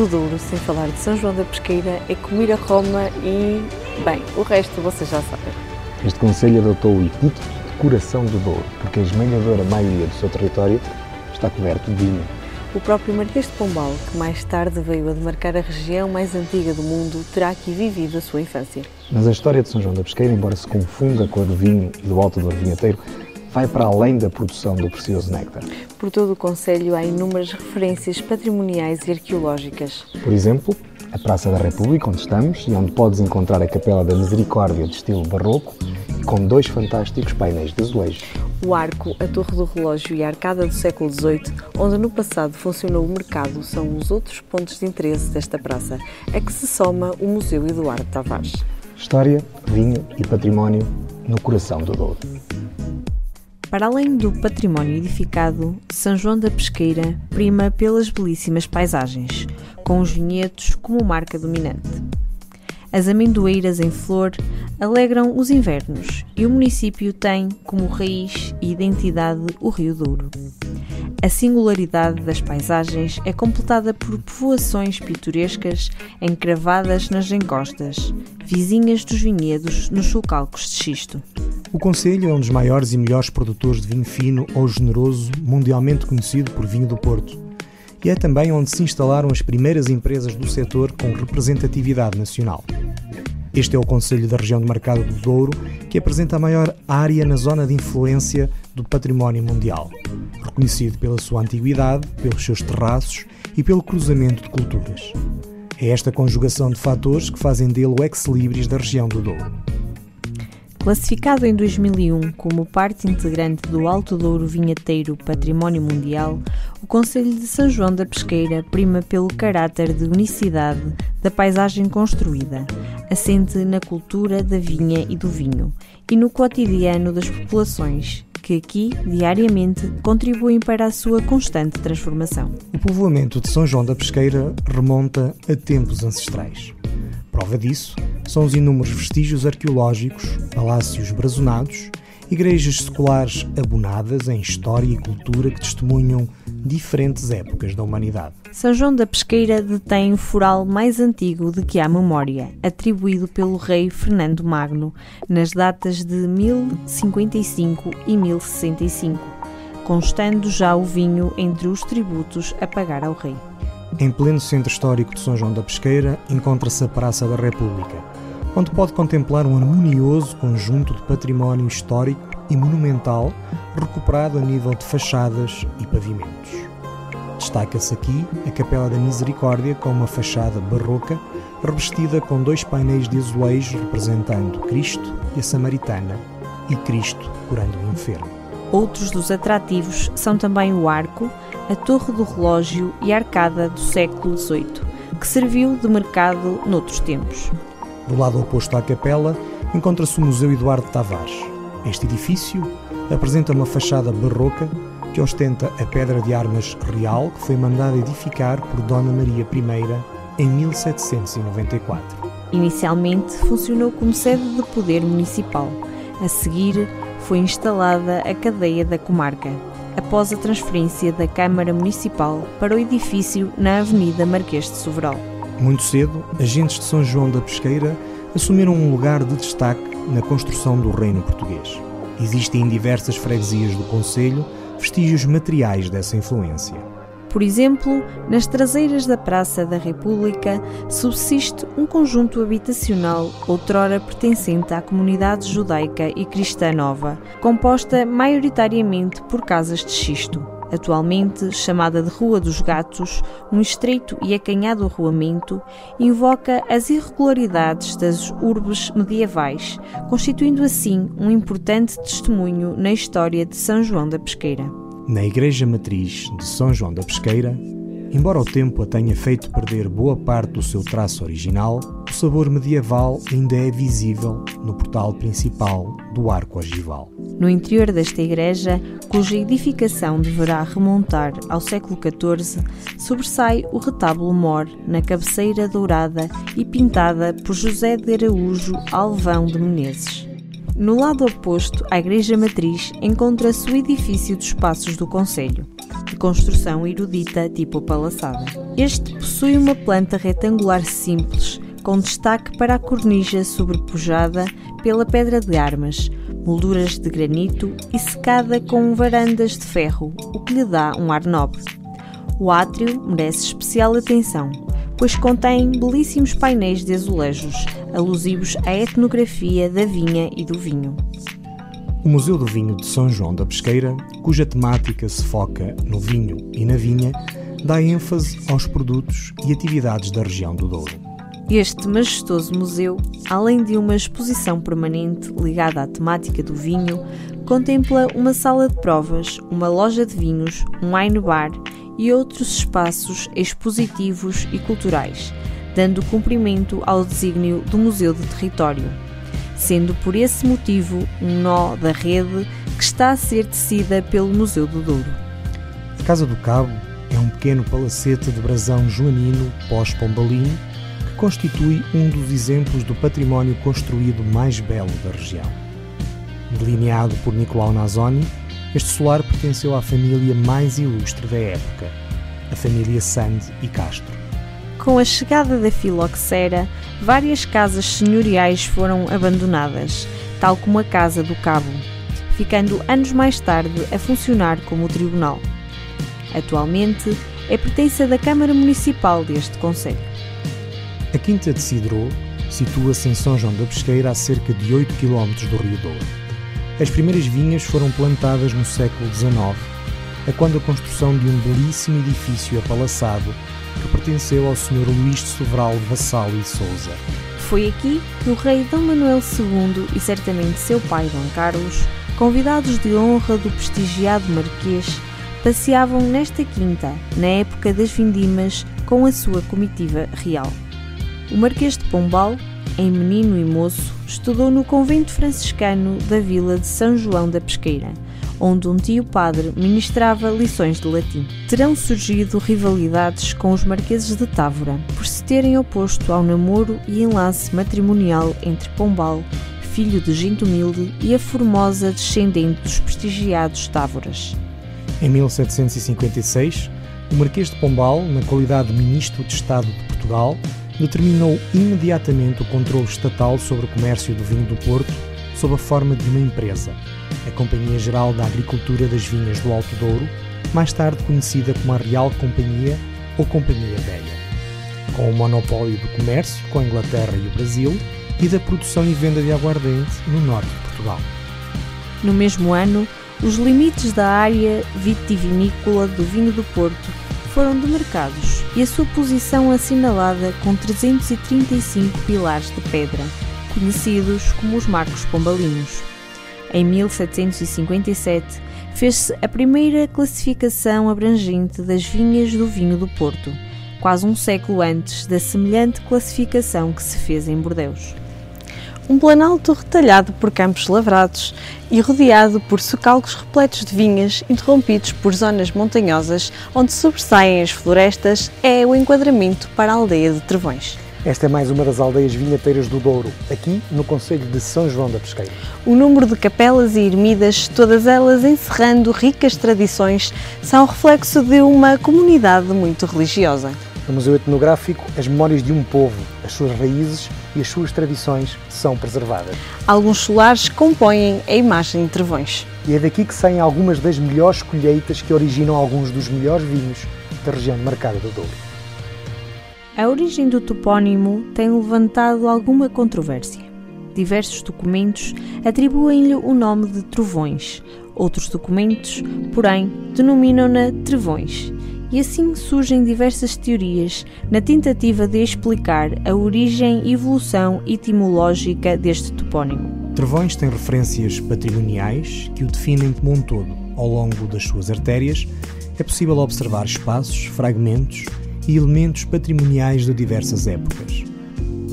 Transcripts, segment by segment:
Do Douro sem falar de São João da Pesqueira é comer a Roma e, bem, o resto vocês já sabem. Este Conselho adotou o epíteto de coração do Douro, porque a esmagadora maioria do seu território está coberto de vinho. O próprio Marquês de Pombal, que mais tarde veio a demarcar a região mais antiga do mundo, terá aqui vivido a sua infância. Mas a história de São João da Pesqueira, embora se confunda com a do vinho e do Alto Douro Vinheteiro, vai para além da produção do precioso néctar. Por todo o Conselho há inúmeras referências patrimoniais e arqueológicas. Por exemplo, a Praça da República, onde estamos, e onde podes encontrar a Capela da Misericórdia de estilo barroco, com dois fantásticos painéis de azulejo. O arco, a torre do relógio e a arcada do século XVIII, onde no passado funcionou o mercado, são os outros pontos de interesse desta praça, a que se soma o Museu Eduardo Tavares. História, vinho e património no coração do Douro. Para além do património edificado, São João da Pesqueira prima pelas belíssimas paisagens, com os vinhedos como marca dominante. As amendoeiras em flor alegram os invernos e o município tem como raiz e identidade o Rio Douro. A singularidade das paisagens é completada por povoações pitorescas encravadas nas encostas, vizinhas dos vinhedos nos sulcalcos de xisto. O Conselho é um dos maiores e melhores produtores de vinho fino ou generoso, mundialmente conhecido por Vinho do Porto. E é também onde se instalaram as primeiras empresas do setor com representatividade nacional. Este é o Conselho da região de Mercado do Douro, que apresenta a maior área na zona de influência do património mundial, reconhecido pela sua antiguidade, pelos seus terraços e pelo cruzamento de culturas. É esta conjugação de fatores que fazem dele o ex-libris da região do Douro. Classificado em 2001 como parte integrante do Alto Douro Vinheteiro Património Mundial, o Conselho de São João da Pesqueira prima pelo caráter de unicidade da paisagem construída, assente na cultura da vinha e do vinho e no cotidiano das populações, que aqui, diariamente, contribuem para a sua constante transformação. O povoamento de São João da Pesqueira remonta a tempos ancestrais. Prova disso são os inúmeros vestígios arqueológicos, palácios brazonados, igrejas seculares abonadas em história e cultura que testemunham diferentes épocas da humanidade. São João da Pesqueira detém o foral mais antigo de que há memória, atribuído pelo rei Fernando Magno nas datas de 1055 e 1065, constando já o vinho entre os tributos a pagar ao rei. Em pleno centro histórico de São João da Pesqueira encontra-se a Praça da República, onde pode contemplar um harmonioso conjunto de património histórico e monumental recuperado a nível de fachadas e pavimentos. Destaca-se aqui a Capela da Misericórdia com uma fachada barroca revestida com dois painéis de azulejo representando Cristo e a Samaritana e Cristo curando o enfermo. Outros dos atrativos são também o arco, a torre do relógio e a arcada do século XVIII, que serviu de mercado noutros tempos. Do lado oposto à capela encontra-se o Museu Eduardo Tavares. Este edifício apresenta uma fachada barroca que ostenta a pedra de armas real que foi mandada edificar por Dona Maria I em 1794. Inicialmente funcionou como sede de poder municipal. A seguir, foi instalada a cadeia da comarca, após a transferência da Câmara Municipal para o edifício na Avenida Marquês de Soveral. Muito cedo, agentes de São João da Pesqueira assumiram um lugar de destaque na construção do reino português. Existem em diversas freguesias do Conselho vestígios materiais dessa influência. Por exemplo, nas traseiras da Praça da República subsiste um conjunto habitacional outrora pertencente à comunidade judaica e cristã nova, composta maioritariamente por casas de xisto. Atualmente chamada de Rua dos Gatos, um estreito e acanhado arruamento invoca as irregularidades das urbes medievais, constituindo assim um importante testemunho na história de São João da Pesqueira. Na Igreja Matriz de São João da Pesqueira, embora o tempo a tenha feito perder boa parte do seu traço original, o sabor medieval ainda é visível no portal principal do arco ogival. No interior desta igreja, cuja edificação deverá remontar ao século XIV, sobressai o retábulo mor na cabeceira dourada e pintada por José de Araújo Alvão de Menezes. No lado oposto à Igreja Matriz encontra-se o edifício dos Passos do Conselho. de construção erudita tipo palaçada. Este possui uma planta retangular simples, com destaque para a cornija sobrepujada pela pedra de armas, molduras de granito e secada com varandas de ferro, o que lhe dá um ar nobre. O átrio merece especial atenção, pois contém belíssimos painéis de azulejos, alusivos à etnografia da vinha e do vinho. O Museu do Vinho de São João da Pesqueira, cuja temática se foca no vinho e na vinha, dá ênfase aos produtos e atividades da região do Douro. Este majestoso museu, além de uma exposição permanente ligada à temática do vinho, contempla uma sala de provas, uma loja de vinhos, um wine bar e outros espaços expositivos e culturais, dando cumprimento ao desígnio do Museu de Território, sendo por esse motivo um nó da rede que está a ser tecida pelo Museu do Douro. A Casa do Cabo é um pequeno palacete de brasão joanino pós-pombalino constitui um dos exemplos do património construído mais belo da região. Delineado por Nicolau Nazoni, este solar pertenceu à família mais ilustre da época, a família Sande e Castro. Com a chegada da filoxera, várias casas senhoriais foram abandonadas, tal como a Casa do Cabo, ficando anos mais tarde a funcionar como tribunal. Atualmente é pertença da Câmara Municipal deste Conselho. A Quinta de Cidrou situa-se em São João da Pesqueira a cerca de 8 km do Rio Douro. As primeiras vinhas foram plantadas no século XIX, a quando a construção de um belíssimo edifício apalaçado que pertenceu ao Sr. Luís de Sobral Vassal e Souza. Foi aqui que o rei Dom Manuel II e certamente seu pai Dom Carlos, convidados de honra do prestigiado marquês, passeavam nesta quinta, na época das vindimas, com a sua comitiva real. O Marquês de Pombal, em menino e moço, estudou no convento franciscano da vila de São João da Pesqueira, onde um tio padre ministrava lições de latim. Terão surgido rivalidades com os marqueses de Távora, por se terem oposto ao namoro e enlace matrimonial entre Pombal, filho de gente humilde, e a formosa descendente dos prestigiados Távoras. Em 1756, o Marquês de Pombal, na qualidade de Ministro de Estado de Portugal, determinou imediatamente o controle estatal sobre o comércio do vinho do Porto sob a forma de uma empresa, a Companhia Geral da Agricultura das Vinhas do Alto Douro, mais tarde conhecida como a Real Companhia ou Companhia Velha. Com o monopólio do comércio com a Inglaterra e o Brasil e da produção e venda de aguardente no norte de Portugal. No mesmo ano, os limites da área vitivinícola do vinho do Porto foram demarcados e a sua posição assinalada com 335 pilares de pedra, conhecidos como os Marcos Pombalinos. Em 1757, fez-se a primeira classificação abrangente das vinhas do vinho do Porto, quase um século antes da semelhante classificação que se fez em Bordeus um planalto retalhado por campos lavrados e rodeado por socalcos repletos de vinhas, interrompidos por zonas montanhosas onde sobressaem as florestas, é o enquadramento para a aldeia de Trevões. Esta é mais uma das aldeias vinheteiras do Douro, aqui no Conselho de São João da Pesqueira. O número de capelas e ermidas, todas elas encerrando ricas tradições, são reflexo de uma comunidade muito religiosa. No Museu Etnográfico, as memórias de um povo, as suas raízes e as suas tradições são preservadas. Alguns solares compõem a imagem de Trevões. E é daqui que saem algumas das melhores colheitas que originam alguns dos melhores vinhos da região marcada do Douro. A origem do topónimo tem levantado alguma controvérsia. Diversos documentos atribuem-lhe o nome de Trovões. Outros documentos, porém, denominam-na Trevões e assim surgem diversas teorias na tentativa de explicar a origem e evolução etimológica deste topónimo. Trevões tem referências patrimoniais que o definem como um todo. Ao longo das suas artérias é possível observar espaços, fragmentos e elementos patrimoniais de diversas épocas.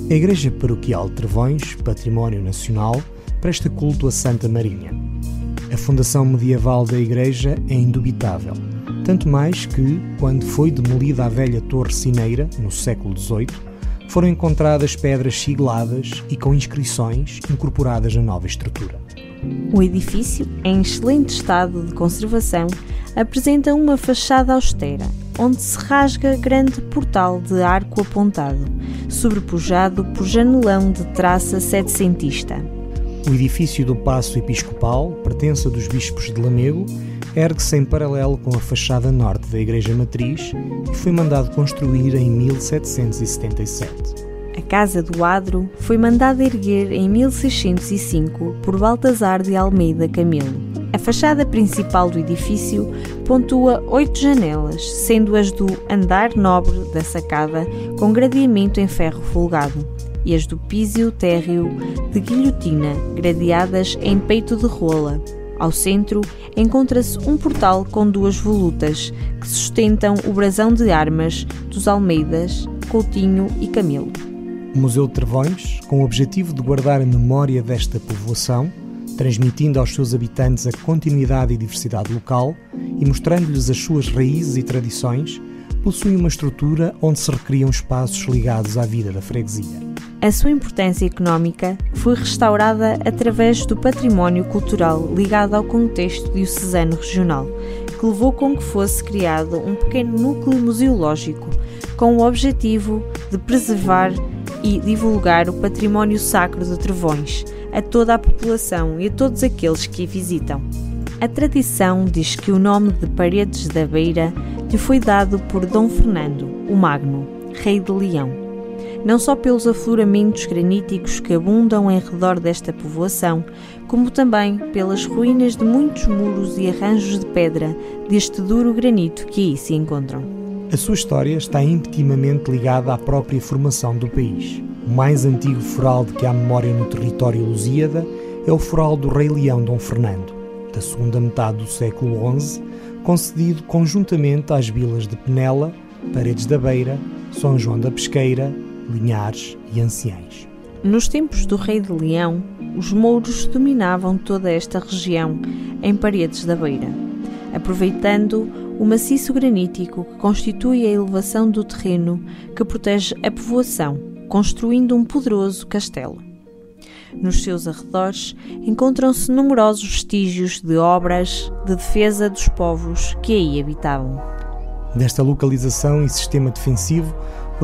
A Igreja Paroquial de Trevões, Património Nacional, presta culto a Santa Marinha. A fundação medieval da igreja é indubitável tanto mais que, quando foi demolida a velha Torre Cineira, no século XVIII, foram encontradas pedras sigladas e com inscrições incorporadas na nova estrutura. O edifício, em excelente estado de conservação, apresenta uma fachada austera, onde se rasga grande portal de arco apontado, sobrepujado por janelão de traça setecentista. O edifício do Paço Episcopal, pertença dos bispos de Lamego, ergue-se em paralelo com a fachada norte da Igreja Matriz e foi mandado construir em 1777. A Casa do Adro foi mandada erguer em 1605 por Baltazar de Almeida Camilo. A fachada principal do edifício pontua oito janelas, sendo as do andar nobre da sacada com gradeamento em ferro folgado e as do písio térreo de guilhotina, gradeadas em peito de rola. Ao centro encontra-se um portal com duas volutas que sustentam o brasão de armas dos Almeidas, Coutinho e Camilo. O Museu de Trevões, com o objetivo de guardar a memória desta povoação, transmitindo aos seus habitantes a continuidade e diversidade local e mostrando-lhes as suas raízes e tradições, possui uma estrutura onde se recriam espaços ligados à vida da freguesia. A sua importância económica foi restaurada através do património cultural ligado ao contexto diocesano regional, que levou com que fosse criado um pequeno núcleo museológico com o objetivo de preservar e divulgar o património sacro de Trevões a toda a população e a todos aqueles que a visitam. A tradição diz que o nome de Paredes da Beira lhe foi dado por Dom Fernando, o Magno, rei de Leão não só pelos afloramentos graníticos que abundam em redor desta povoação, como também pelas ruínas de muitos muros e arranjos de pedra deste duro granito que aí se encontram. A sua história está intimamente ligada à própria formação do país. O mais antigo foral de que há memória no território lusíada é o foral do Rei Leão Dom Fernando, da segunda metade do século XI, concedido conjuntamente às vilas de Penela, Paredes da Beira, São João da Pesqueira, Linhares e Anciães. Nos tempos do Rei de Leão, os mouros dominavam toda esta região em paredes da beira, aproveitando o maciço granítico que constitui a elevação do terreno que protege a povoação, construindo um poderoso castelo. Nos seus arredores encontram-se numerosos vestígios de obras de defesa dos povos que aí habitavam. Desta localização e sistema defensivo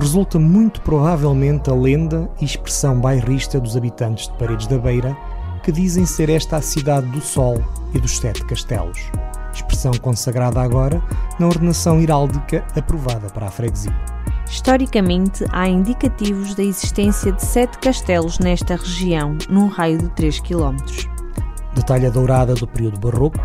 resulta muito provavelmente a lenda e expressão bairrista dos habitantes de Paredes da Beira, que dizem ser esta a cidade do Sol e dos Sete Castelos, expressão consagrada agora na ordenação heráldica aprovada para a freguesia. Historicamente, há indicativos da existência de sete castelos nesta região, num raio de 3 km. Detalhe dourada do período barroco,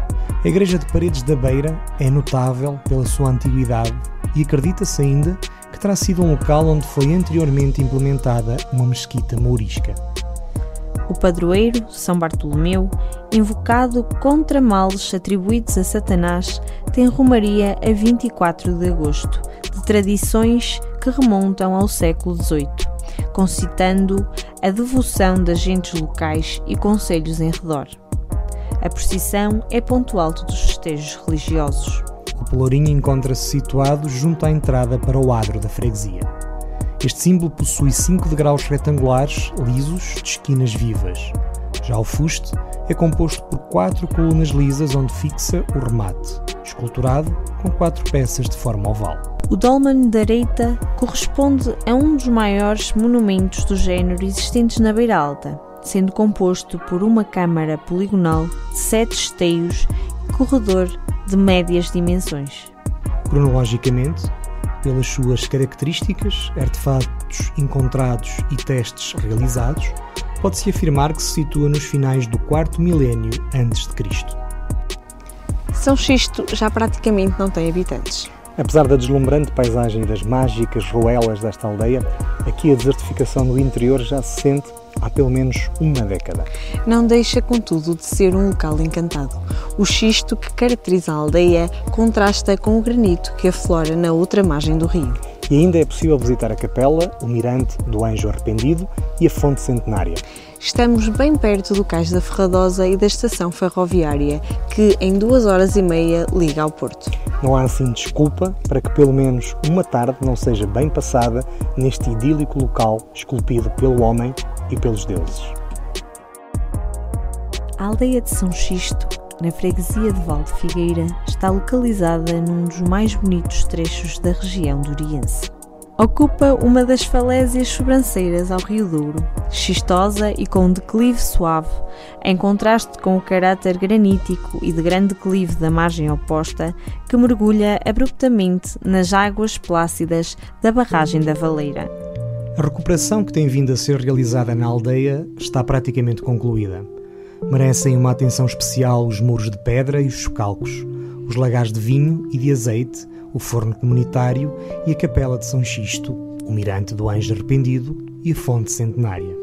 a Igreja de Paredes da Beira é notável pela sua antiguidade e acredita-se ainda que terá sido um local onde foi anteriormente implementada uma mesquita mourisca. O padroeiro, São Bartolomeu, invocado contra males atribuídos a Satanás, tem romaria a 24 de agosto, de tradições que remontam ao século XVIII, concitando a devoção das gentes locais e conselhos em redor. A procissão é ponto alto dos festejos religiosos. O pelourinho encontra-se situado junto à entrada para o adro da freguesia. Este símbolo possui cinco degraus retangulares, lisos, de esquinas vivas. Já o fuste é composto por quatro colunas lisas onde fixa o remate, esculturado com quatro peças de forma oval. O dolmen da Areita corresponde a um dos maiores monumentos do género existentes na Beira Alta, sendo composto por uma câmara poligonal sete esteios e corredor de médias dimensões. Cronologicamente, pelas suas características, artefatos encontrados e testes realizados, pode-se afirmar que se situa nos finais do quarto milénio antes de Cristo. São Xisto já praticamente não tem habitantes. Apesar da deslumbrante paisagem das mágicas ruelas desta aldeia, aqui a desertificação do interior já se sente há pelo menos uma década. Não deixa, contudo, de ser um local encantado. O xisto que caracteriza a aldeia contrasta com o granito que aflora na outra margem do rio. E ainda é possível visitar a capela, o mirante do Anjo Arrependido e a fonte centenária. Estamos bem perto do Cais da Ferradosa e da estação ferroviária, que em duas horas e meia liga ao Porto. Não há assim desculpa para que pelo menos uma tarde não seja bem passada neste idílico local esculpido pelo homem e pelos deuses. A aldeia de São Xisto na freguesia de Val de Figueira, está localizada num dos mais bonitos trechos da região do Oriense. Ocupa uma das falésias sobranceiras ao Rio Douro, xistosa e com um declive suave, em contraste com o caráter granítico e de grande declive da margem oposta, que mergulha abruptamente nas águas plácidas da barragem da Valeira. A recuperação que tem vindo a ser realizada na aldeia está praticamente concluída. Merecem uma atenção especial os muros de pedra e os chocalcos, os lagares de vinho e de azeite, o forno comunitário e a capela de São Xisto, o mirante do Anjo Arrependido e a fonte centenária.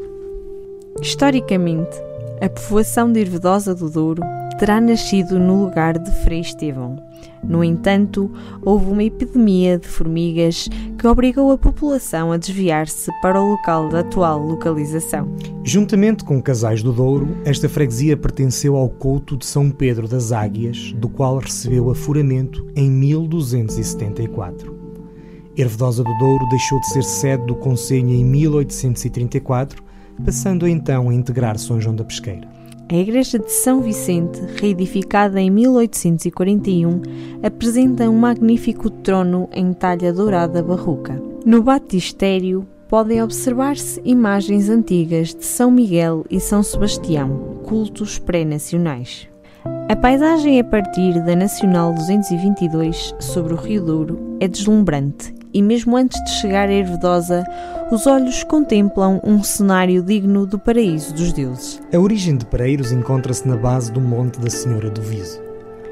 Historicamente, a povoação de Irvedosa do Douro terá nascido no lugar de Frei Estevão. No entanto, houve uma epidemia de formigas que obrigou a população a desviar-se para o local da atual localização. Juntamente com Casais do Douro, esta freguesia pertenceu ao couto de São Pedro das Águias, do qual recebeu afuramento em 1274. Ervedosa do Douro deixou de ser sede do Conselho em 1834, passando então a integrar São João da Pesqueira. A Igreja de São Vicente, reedificada em 1841, apresenta um magnífico trono em talha dourada barroca. No batistério podem observar-se imagens antigas de São Miguel e São Sebastião, cultos pré-nacionais. A paisagem a partir da Nacional 222 sobre o Rio Douro é deslumbrante e mesmo antes de chegar a Ervedosa, os olhos contemplam um cenário digno do paraíso dos deuses. A origem de Pereiros encontra-se na base do Monte da Senhora do Viso,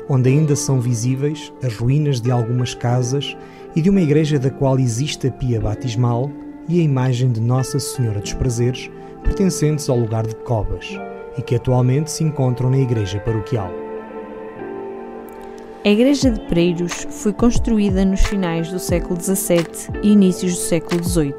onde ainda são visíveis as ruínas de algumas casas e de uma igreja da qual existe a pia batismal e a imagem de Nossa Senhora dos Prazeres, pertencentes ao lugar de Cobas, e que atualmente se encontram na igreja paroquial. A Igreja de Pereiros foi construída nos finais do século XVII e inícios do século XVIII,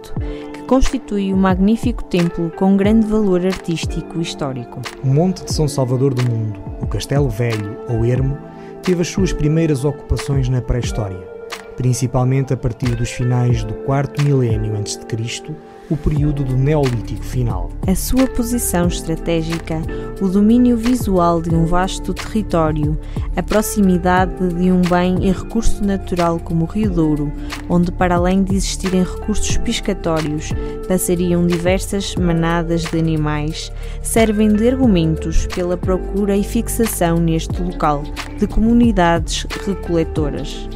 que constitui um magnífico templo com grande valor artístico e histórico. O Monte de São Salvador do Mundo, o Castelo Velho ou Ermo, teve as suas primeiras ocupações na pré-história, principalmente a partir dos finais do quarto milénio antes de Cristo o período do Neolítico final. A sua posição estratégica, o domínio visual de um vasto território, a proximidade de um bem e recurso natural como o Rio Douro, onde para além de existirem recursos piscatórios, passariam diversas manadas de animais, servem de argumentos pela procura e fixação neste local de comunidades recoletoras.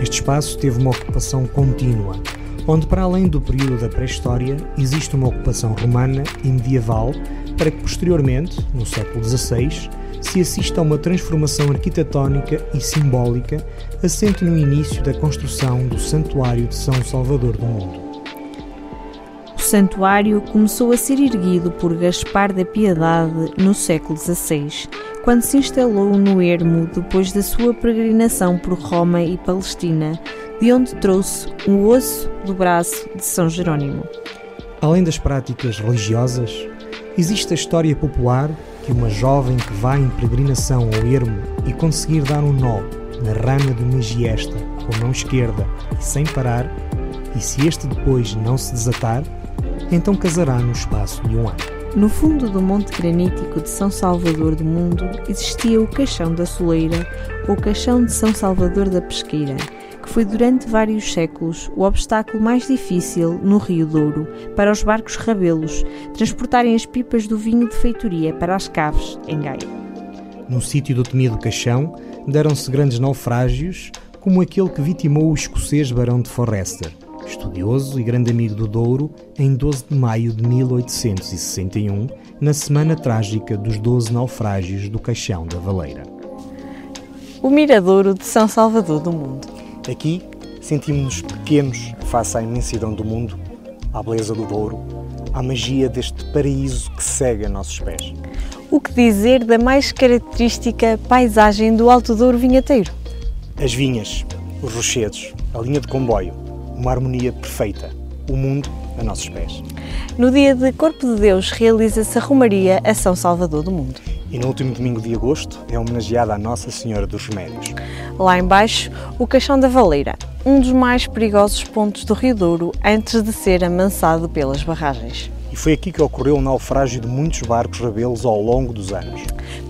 Este espaço teve uma ocupação contínua, onde, para além do período da pré-história, existe uma ocupação romana e medieval, para que posteriormente, no século XVI, se assista a uma transformação arquitetónica e simbólica assente no início da construção do Santuário de São Salvador do Mundo. O santuário começou a ser erguido por Gaspar da Piedade no século XVI, quando se instalou no Ermo depois da sua peregrinação por Roma e Palestina, de onde trouxe o osso do braço de São Jerônimo. Além das práticas religiosas, existe a história popular que uma jovem que vai em peregrinação ao ermo e conseguir dar um nó na rama de uma giesta com a mão esquerda e sem parar, e se este depois não se desatar, então casará no espaço de um ano. No fundo do Monte Granítico de São Salvador do Mundo existia o Caixão da Soleira ou Caixão de São Salvador da Pesqueira, foi durante vários séculos o obstáculo mais difícil no Rio Douro para os barcos rabelos transportarem as pipas do vinho de feitoria para as caves em Gaia. No sítio do temido Caixão deram-se grandes naufrágios, como aquele que vitimou o escocês Barão de Forrester, estudioso e grande amigo do Douro, em 12 de maio de 1861, na semana trágica dos 12 naufrágios do Caixão da Valeira. O Miradouro de São Salvador do Mundo. Aqui sentimos-nos pequenos face à imensidão do mundo, à beleza do Douro, à magia deste paraíso que segue a nossos pés. O que dizer da mais característica paisagem do Alto Douro vinheteiro? As vinhas, os rochedos, a linha de comboio, uma harmonia perfeita, o mundo a nossos pés. No dia de Corpo de Deus realiza-se a Romaria a São Salvador do Mundo. E no último domingo de agosto é homenageada a Nossa Senhora dos Remédios. Lá embaixo, o Caixão da Valeira, um dos mais perigosos pontos do Rio Douro antes de ser amansado pelas barragens. E foi aqui que ocorreu o naufrágio de muitos barcos rebelos ao longo dos anos.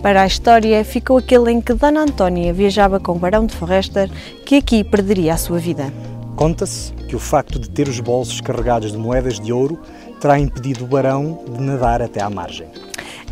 Para a história ficou aquele em que Dona Antónia viajava com o Barão de Forrester, que aqui perderia a sua vida. Conta-se que o facto de ter os bolsos carregados de moedas de ouro terá impedido o Barão de nadar até à margem.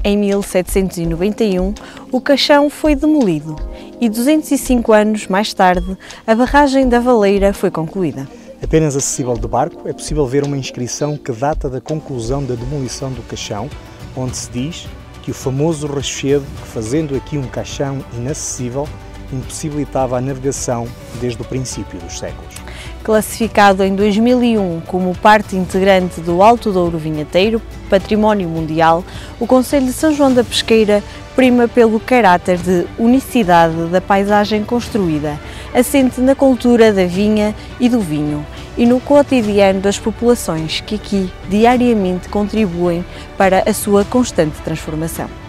Em 1791, o caixão foi demolido e 205 anos mais tarde, a barragem da Valeira foi concluída. Apenas acessível de barco, é possível ver uma inscrição que data da conclusão da demolição do caixão, onde se diz que o famoso Rachedo, que fazendo aqui um caixão inacessível, impossibilitava a navegação desde o princípio dos séculos. Classificado em 2001 como parte integrante do Alto Douro Vinheteiro, Património Mundial, o Conselho de São João da Pesqueira prima pelo caráter de unicidade da paisagem construída, assente na cultura da vinha e do vinho e no cotidiano das populações que aqui diariamente contribuem para a sua constante transformação.